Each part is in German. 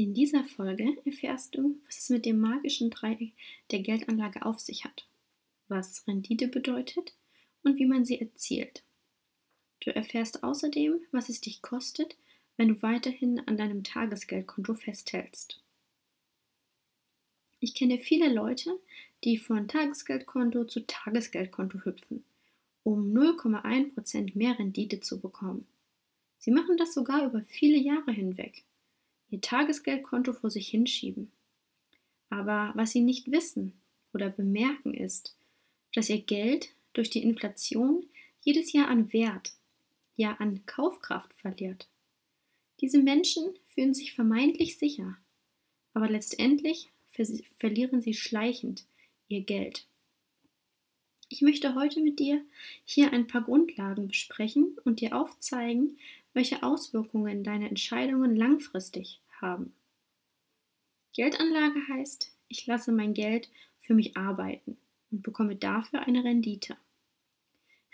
In dieser Folge erfährst du, was es mit dem magischen Dreieck der Geldanlage auf sich hat, was Rendite bedeutet und wie man sie erzielt. Du erfährst außerdem, was es dich kostet, wenn du weiterhin an deinem Tagesgeldkonto festhältst. Ich kenne viele Leute, die von Tagesgeldkonto zu Tagesgeldkonto hüpfen, um 0,1% mehr Rendite zu bekommen. Sie machen das sogar über viele Jahre hinweg ihr Tagesgeldkonto vor sich hinschieben. Aber was sie nicht wissen oder bemerken ist, dass ihr Geld durch die Inflation jedes Jahr an Wert, ja an Kaufkraft verliert. Diese Menschen fühlen sich vermeintlich sicher, aber letztendlich ver verlieren sie schleichend ihr Geld. Ich möchte heute mit dir hier ein paar Grundlagen besprechen und dir aufzeigen, welche Auswirkungen deine Entscheidungen langfristig haben. Geldanlage heißt, ich lasse mein Geld für mich arbeiten und bekomme dafür eine Rendite.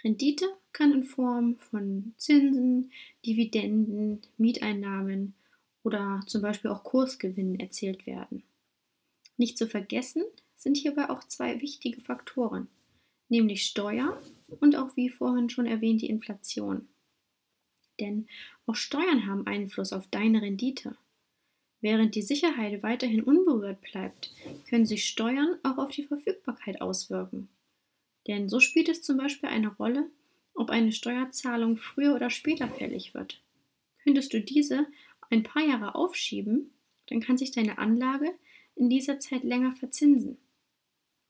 Rendite kann in Form von Zinsen, Dividenden, Mieteinnahmen oder zum Beispiel auch Kursgewinnen erzielt werden. Nicht zu vergessen sind hierbei auch zwei wichtige Faktoren, nämlich Steuer und auch wie vorhin schon erwähnt die Inflation. Denn auch Steuern haben Einfluss auf deine Rendite. Während die Sicherheit weiterhin unberührt bleibt, können sich Steuern auch auf die Verfügbarkeit auswirken. Denn so spielt es zum Beispiel eine Rolle, ob eine Steuerzahlung früher oder später fällig wird. Könntest du diese ein paar Jahre aufschieben, dann kann sich deine Anlage in dieser Zeit länger verzinsen.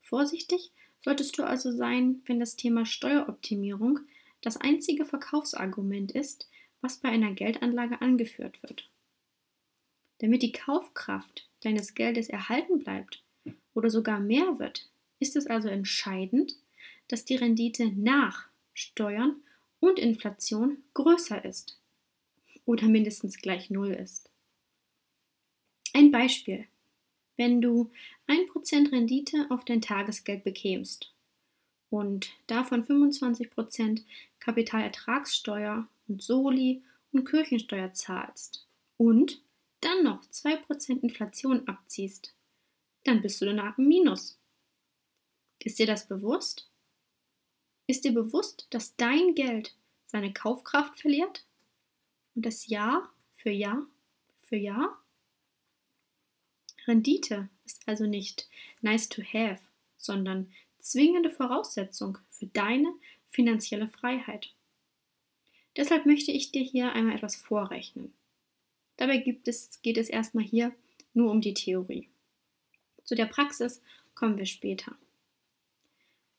Vorsichtig solltest du also sein, wenn das Thema Steueroptimierung das einzige Verkaufsargument ist, was bei einer Geldanlage angeführt wird. Damit die Kaufkraft deines Geldes erhalten bleibt oder sogar mehr wird, ist es also entscheidend, dass die Rendite nach Steuern und Inflation größer ist oder mindestens gleich Null ist. Ein Beispiel. Wenn du 1% Rendite auf dein Tagesgeld bekämst und davon 25% Kapitalertragssteuer und Soli und Kirchensteuer zahlst und dann noch 2% Inflation abziehst, dann bist du danach im Minus. Ist dir das bewusst? Ist dir bewusst, dass dein Geld seine Kaufkraft verliert? Und das Jahr für Jahr für Jahr? Rendite ist also nicht nice to have, sondern zwingende Voraussetzung für deine finanzielle Freiheit. Deshalb möchte ich dir hier einmal etwas vorrechnen. Dabei es, geht es erstmal hier nur um die Theorie. Zu der Praxis kommen wir später.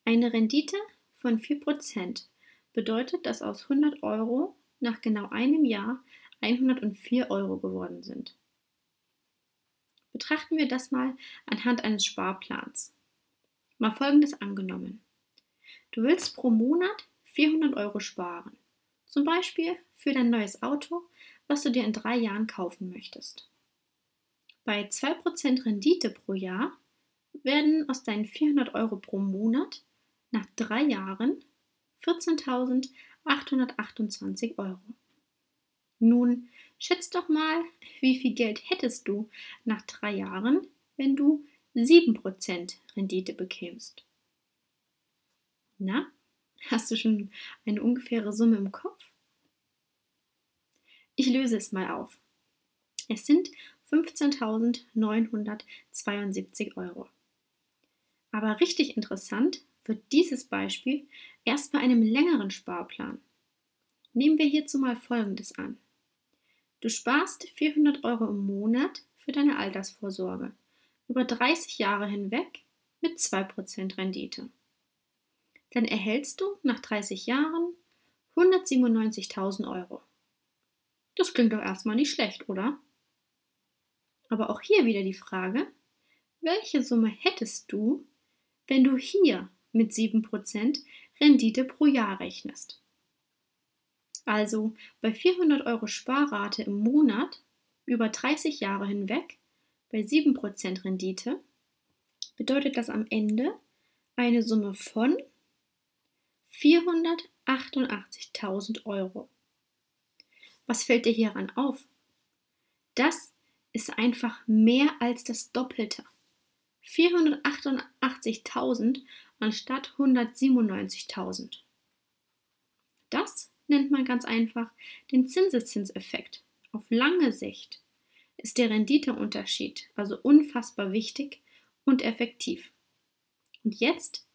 Eine Rendite von 4% bedeutet, dass aus 100 Euro nach genau einem Jahr 104 Euro geworden sind. Betrachten wir das mal anhand eines Sparplans. Mal folgendes angenommen. Du willst pro Monat 400 Euro sparen. Zum Beispiel für dein neues Auto was du dir in drei Jahren kaufen möchtest. Bei 2% Rendite pro Jahr werden aus deinen 400 Euro pro Monat nach drei Jahren 14.828 Euro. Nun schätzt doch mal, wie viel Geld hättest du nach drei Jahren, wenn du 7% Rendite bekämst. Na, hast du schon eine ungefähre Summe im Kopf? Ich löse es mal auf. Es sind 15.972 Euro. Aber richtig interessant wird dieses Beispiel erst bei einem längeren Sparplan. Nehmen wir hierzu mal Folgendes an. Du sparst 400 Euro im Monat für deine Altersvorsorge über 30 Jahre hinweg mit 2% Rendite. Dann erhältst du nach 30 Jahren 197.000 Euro. Das klingt doch erstmal nicht schlecht, oder? Aber auch hier wieder die Frage, welche Summe hättest du, wenn du hier mit 7% Rendite pro Jahr rechnest? Also bei 400 Euro Sparrate im Monat über 30 Jahre hinweg bei 7% Rendite bedeutet das am Ende eine Summe von 488.000 Euro. Was fällt dir hieran auf? Das ist einfach mehr als das Doppelte. 488.000 anstatt 197.000. Das nennt man ganz einfach den Zinseszinseffekt. Auf lange Sicht ist der Renditeunterschied also unfassbar wichtig und effektiv. Und jetzt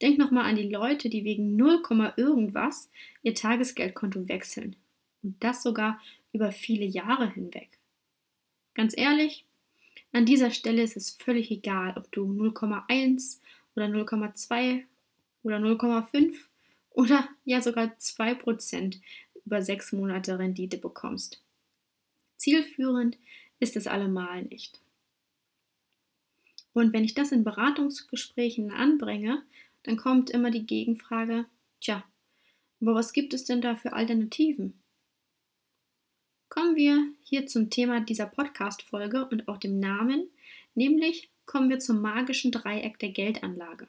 denk nochmal an die Leute, die wegen 0, irgendwas ihr Tagesgeldkonto wechseln. Und das sogar über viele Jahre hinweg. Ganz ehrlich, an dieser Stelle ist es völlig egal, ob du 0,1 oder 0,2 oder 0,5 oder ja sogar 2% über sechs Monate Rendite bekommst. Zielführend ist es allemal nicht. Und wenn ich das in Beratungsgesprächen anbringe, dann kommt immer die Gegenfrage, tja, aber was gibt es denn da für Alternativen? Kommen wir hier zum Thema dieser Podcast-Folge und auch dem Namen, nämlich kommen wir zum magischen Dreieck der Geldanlage.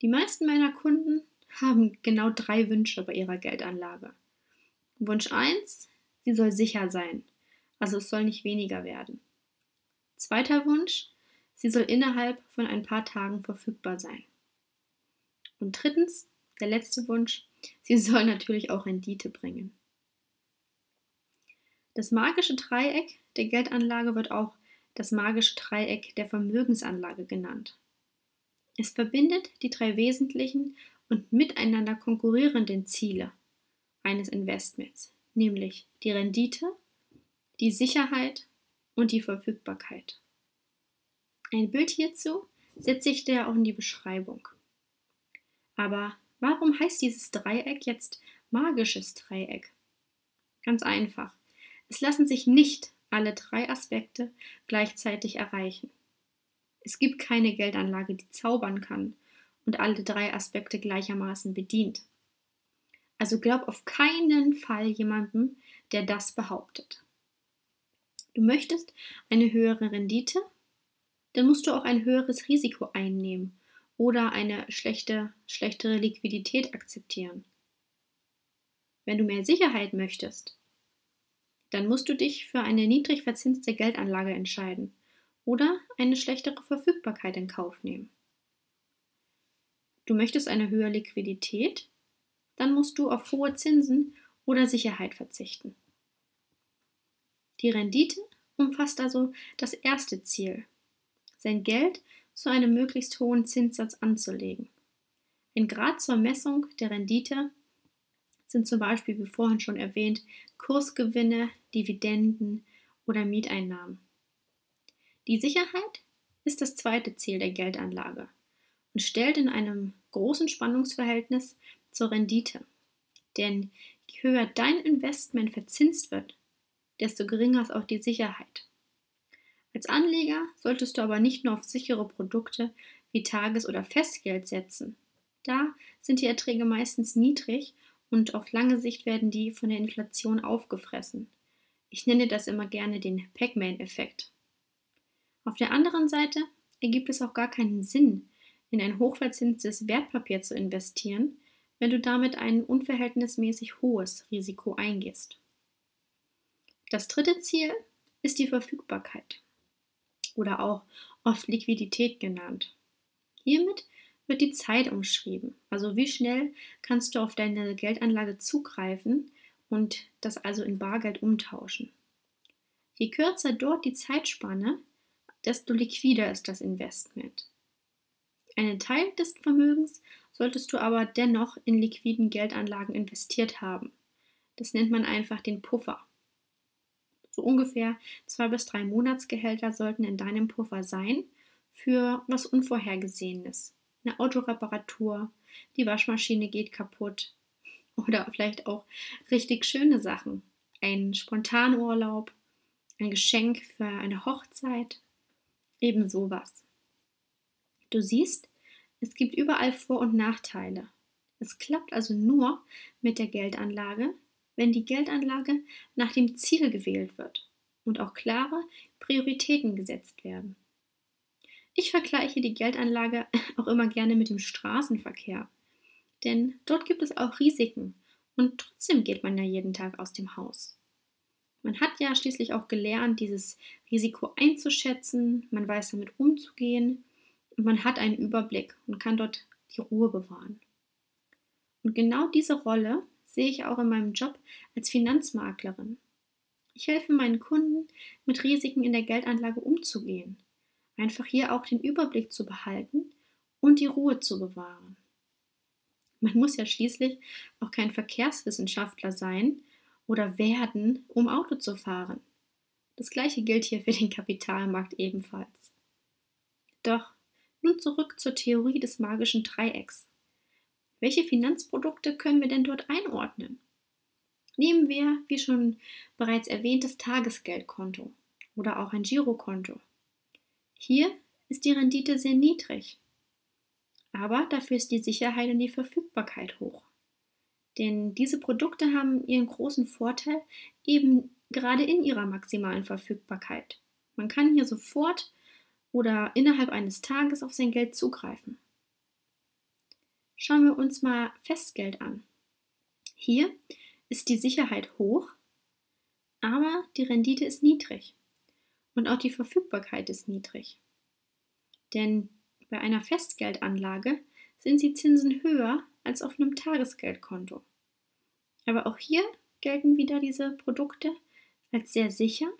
Die meisten meiner Kunden haben genau drei Wünsche bei ihrer Geldanlage. Wunsch 1, sie soll sicher sein, also es soll nicht weniger werden. Zweiter Wunsch, sie soll innerhalb von ein paar Tagen verfügbar sein. Und drittens, der letzte Wunsch, sie soll natürlich auch Rendite bringen. Das magische Dreieck der Geldanlage wird auch das magische Dreieck der Vermögensanlage genannt. Es verbindet die drei wesentlichen und miteinander konkurrierenden Ziele eines Investments, nämlich die Rendite, die Sicherheit und die Verfügbarkeit. Ein Bild hierzu setze ich dir auch in die Beschreibung. Aber warum heißt dieses Dreieck jetzt magisches Dreieck? Ganz einfach. Es lassen sich nicht alle drei Aspekte gleichzeitig erreichen. Es gibt keine Geldanlage, die zaubern kann und alle drei Aspekte gleichermaßen bedient. Also glaub auf keinen Fall jemandem, der das behauptet. Du möchtest eine höhere Rendite, dann musst du auch ein höheres Risiko einnehmen oder eine schlechte, schlechtere Liquidität akzeptieren. Wenn du mehr Sicherheit möchtest, dann musst du dich für eine niedrig verzinste Geldanlage entscheiden oder eine schlechtere Verfügbarkeit in Kauf nehmen. Du möchtest eine höhere Liquidität, dann musst du auf hohe Zinsen oder Sicherheit verzichten. Die Rendite umfasst also das erste Ziel, sein Geld zu einem möglichst hohen Zinssatz anzulegen. Ein Grad zur Messung der Rendite sind zum Beispiel, wie vorhin schon erwähnt, Kursgewinne, Dividenden oder Mieteinnahmen. Die Sicherheit ist das zweite Ziel der Geldanlage und stellt in einem großen Spannungsverhältnis zur Rendite. Denn je höher dein Investment verzinst wird, desto geringer ist auch die Sicherheit. Als Anleger solltest du aber nicht nur auf sichere Produkte wie Tages- oder Festgeld setzen. Da sind die Erträge meistens niedrig und auf lange Sicht werden die von der Inflation aufgefressen. Ich nenne das immer gerne den Pac-Man-Effekt. Auf der anderen Seite ergibt es auch gar keinen Sinn, in ein hochverzinstes Wertpapier zu investieren, wenn du damit ein unverhältnismäßig hohes Risiko eingehst. Das dritte Ziel ist die Verfügbarkeit oder auch oft Liquidität genannt. Hiermit wird die Zeit umschrieben. Also wie schnell kannst du auf deine Geldanlage zugreifen und das also in Bargeld umtauschen. Je kürzer dort die Zeitspanne, desto liquider ist das Investment. Einen Teil des Vermögens solltest du aber dennoch in liquiden Geldanlagen investiert haben. Das nennt man einfach den Puffer. So ungefähr zwei bis drei Monatsgehälter sollten in deinem Puffer sein für was Unvorhergesehenes eine Autoreparatur, die Waschmaschine geht kaputt oder vielleicht auch richtig schöne Sachen, ein Spontanurlaub, ein Geschenk für eine Hochzeit, eben sowas. Du siehst, es gibt überall Vor- und Nachteile. Es klappt also nur mit der Geldanlage, wenn die Geldanlage nach dem Ziel gewählt wird und auch klare Prioritäten gesetzt werden. Ich vergleiche die Geldanlage auch immer gerne mit dem Straßenverkehr, denn dort gibt es auch Risiken und trotzdem geht man ja jeden Tag aus dem Haus. Man hat ja schließlich auch gelernt, dieses Risiko einzuschätzen, man weiß damit umzugehen und man hat einen Überblick und kann dort die Ruhe bewahren. Und genau diese Rolle sehe ich auch in meinem Job als Finanzmaklerin. Ich helfe meinen Kunden, mit Risiken in der Geldanlage umzugehen, einfach hier auch den Überblick zu behalten und die Ruhe zu bewahren. Man muss ja schließlich auch kein Verkehrswissenschaftler sein oder werden, um Auto zu fahren. Das gleiche gilt hier für den Kapitalmarkt ebenfalls. Doch nun zurück zur Theorie des magischen Dreiecks. Welche Finanzprodukte können wir denn dort einordnen? Nehmen wir, wie schon bereits erwähnt, das Tagesgeldkonto oder auch ein Girokonto. Hier ist die Rendite sehr niedrig, aber dafür ist die Sicherheit und die Verfügbarkeit hoch. Denn diese Produkte haben ihren großen Vorteil eben gerade in ihrer maximalen Verfügbarkeit. Man kann hier sofort oder innerhalb eines Tages auf sein Geld zugreifen. Schauen wir uns mal Festgeld an. Hier ist die Sicherheit hoch, aber die Rendite ist niedrig und auch die Verfügbarkeit ist niedrig. Denn bei einer Festgeldanlage sind die Zinsen höher als auf einem Tagesgeldkonto. Aber auch hier gelten wieder diese Produkte als sehr sicher.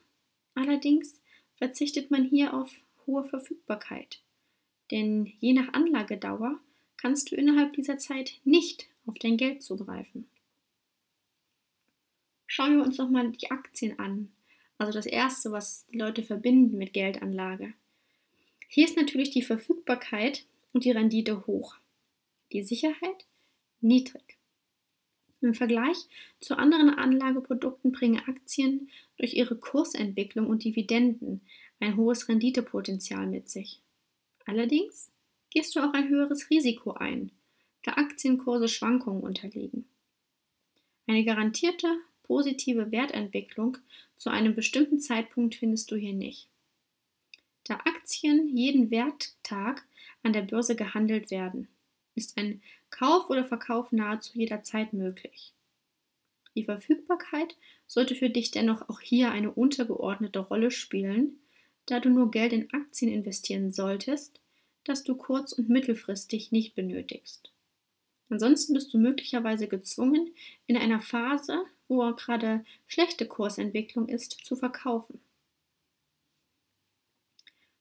Allerdings verzichtet man hier auf hohe Verfügbarkeit. Denn je nach Anlagedauer kannst du innerhalb dieser Zeit nicht auf dein Geld zugreifen. Schauen wir uns noch mal die Aktien an. Also das erste, was die Leute verbinden mit Geldanlage. Hier ist natürlich die Verfügbarkeit und die Rendite hoch. Die Sicherheit niedrig. Im Vergleich zu anderen Anlageprodukten bringen Aktien durch ihre Kursentwicklung und Dividenden ein hohes Renditepotenzial mit sich. Allerdings gehst du auch ein höheres Risiko ein, da Aktienkurse Schwankungen unterliegen. Eine garantierte positive Wertentwicklung zu einem bestimmten Zeitpunkt findest du hier nicht. Da Aktien jeden Werttag an der Börse gehandelt werden, ist ein Kauf oder Verkauf nahezu jederzeit möglich. Die Verfügbarkeit sollte für dich dennoch auch hier eine untergeordnete Rolle spielen, da du nur Geld in Aktien investieren solltest, das du kurz- und mittelfristig nicht benötigst. Ansonsten bist du möglicherweise gezwungen, in einer Phase, wo gerade schlechte Kursentwicklung ist, zu verkaufen.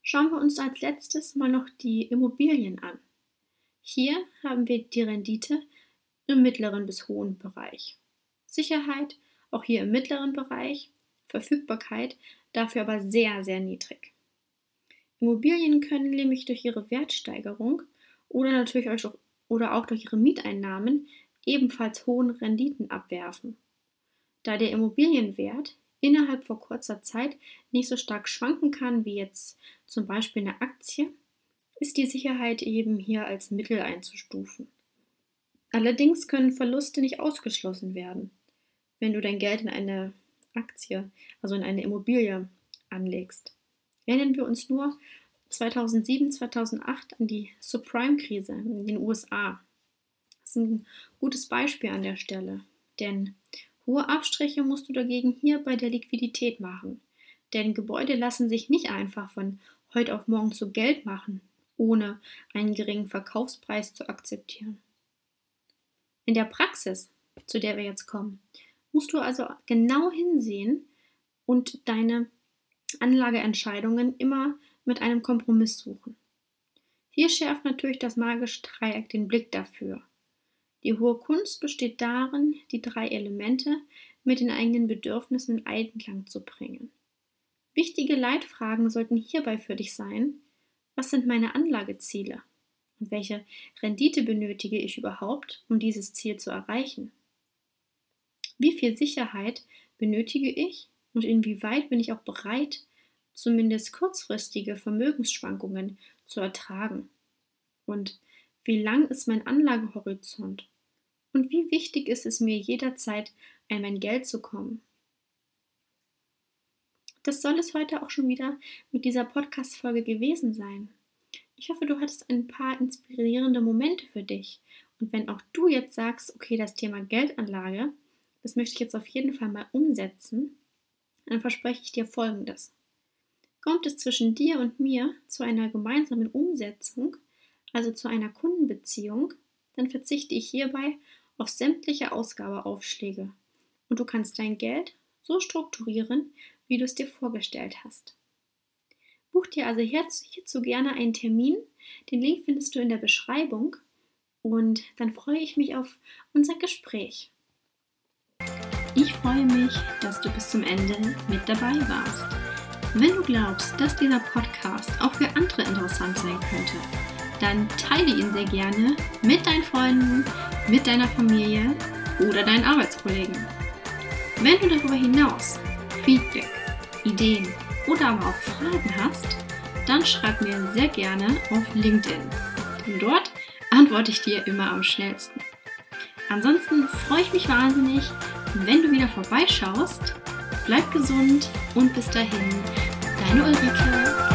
Schauen wir uns als letztes mal noch die Immobilien an. Hier haben wir die Rendite im mittleren bis hohen Bereich. Sicherheit auch hier im mittleren Bereich, Verfügbarkeit dafür aber sehr, sehr niedrig. Immobilien können nämlich durch ihre Wertsteigerung oder natürlich oder auch durch ihre Mieteinnahmen ebenfalls hohen Renditen abwerfen. Da der Immobilienwert innerhalb von kurzer Zeit nicht so stark schwanken kann wie jetzt zum Beispiel eine Aktie, ist die Sicherheit eben hier als Mittel einzustufen. Allerdings können Verluste nicht ausgeschlossen werden, wenn du dein Geld in eine Aktie, also in eine Immobilie anlegst. Erinnern wir uns nur 2007, 2008 an die Subprime-Krise in den USA. Das ist ein gutes Beispiel an der Stelle, denn hohe Abstriche musst du dagegen hier bei der Liquidität machen. Denn Gebäude lassen sich nicht einfach von heute auf morgen zu Geld machen, ohne einen geringen Verkaufspreis zu akzeptieren. In der Praxis, zu der wir jetzt kommen, musst du also genau hinsehen und deine Anlageentscheidungen immer mit einem Kompromiss suchen. Hier schärft natürlich das magische Dreieck den Blick dafür. Die hohe Kunst besteht darin, die drei Elemente mit den eigenen Bedürfnissen in Einklang zu bringen. Wichtige Leitfragen sollten hierbei für dich sein, was sind meine Anlageziele und welche Rendite benötige ich überhaupt, um dieses Ziel zu erreichen? Wie viel Sicherheit benötige ich Und inwieweit bin ich auch bereit, zumindest kurzfristige Vermögensschwankungen zu ertragen? Und wie lang ist mein Anlagehorizont? Und wie wichtig ist es mir jederzeit, an mein Geld zu kommen? Das soll es heute auch schon wieder mit dieser Podcast-Folge gewesen sein. Ich hoffe, du hattest ein paar inspirierende Momente für dich. Und wenn auch du jetzt sagst, okay, das Thema Geldanlage, das möchte ich jetzt auf jeden Fall mal umsetzen, dann verspreche ich dir Folgendes. Kommt es zwischen dir und mir zu einer gemeinsamen Umsetzung, also zu einer Kundenbeziehung, dann verzichte ich hierbei auf sämtliche Ausgabeaufschläge und du kannst dein Geld so strukturieren, wie du es dir vorgestellt hast. Buch dir also hierzu gerne einen Termin. Den Link findest du in der Beschreibung. Und dann freue ich mich auf unser Gespräch. Ich freue mich, dass du bis zum Ende mit dabei warst. Wenn du glaubst, dass dieser Podcast auch für andere interessant sein könnte, dann teile ihn sehr gerne mit deinen Freunden, mit deiner Familie oder deinen Arbeitskollegen. Wenn du darüber hinaus Feedback, Ideen oder aber auch Fragen hast, dann schreib mir sehr gerne auf LinkedIn. Denn dort antworte ich dir immer am schnellsten. Ansonsten freue ich mich wahnsinnig, wenn du wieder vorbeischaust. Bleib gesund und bis dahin, deine Ulrike.